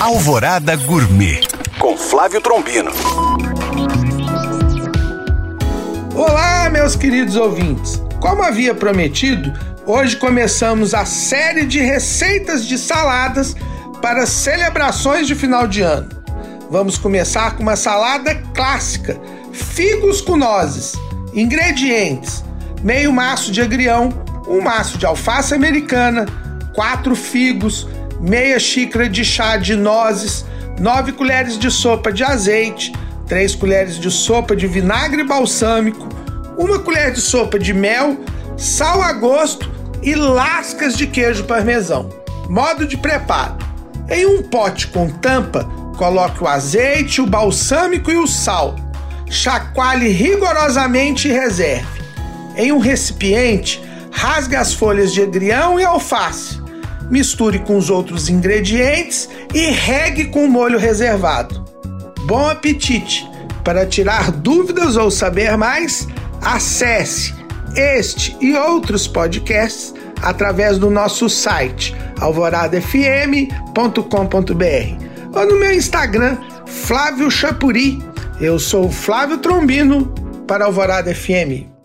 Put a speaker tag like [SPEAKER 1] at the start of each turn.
[SPEAKER 1] Alvorada Gourmet com Flávio Trombino.
[SPEAKER 2] Olá, meus queridos ouvintes. Como havia prometido, hoje começamos a série de receitas de saladas para celebrações de final de ano. Vamos começar com uma salada clássica: figos com nozes. Ingredientes: meio maço de agrião, um maço de alface americana, quatro figos, meia xícara de chá de nozes, 9 colheres de sopa de azeite, 3 colheres de sopa de vinagre balsâmico, uma colher de sopa de mel, sal a gosto e lascas de queijo parmesão. Modo de preparo: em um pote com tampa, coloque o azeite, o balsâmico e o sal. Chacoalhe rigorosamente e reserve. Em um recipiente, rasgue as folhas de agrião e alface misture com os outros ingredientes e regue com o molho reservado. Bom apetite! Para tirar dúvidas ou saber mais, acesse este e outros podcasts através do nosso site alvoradafm.com.br ou no meu Instagram, Flávio Chapuri. Eu sou Flávio Trombino para Alvorada FM.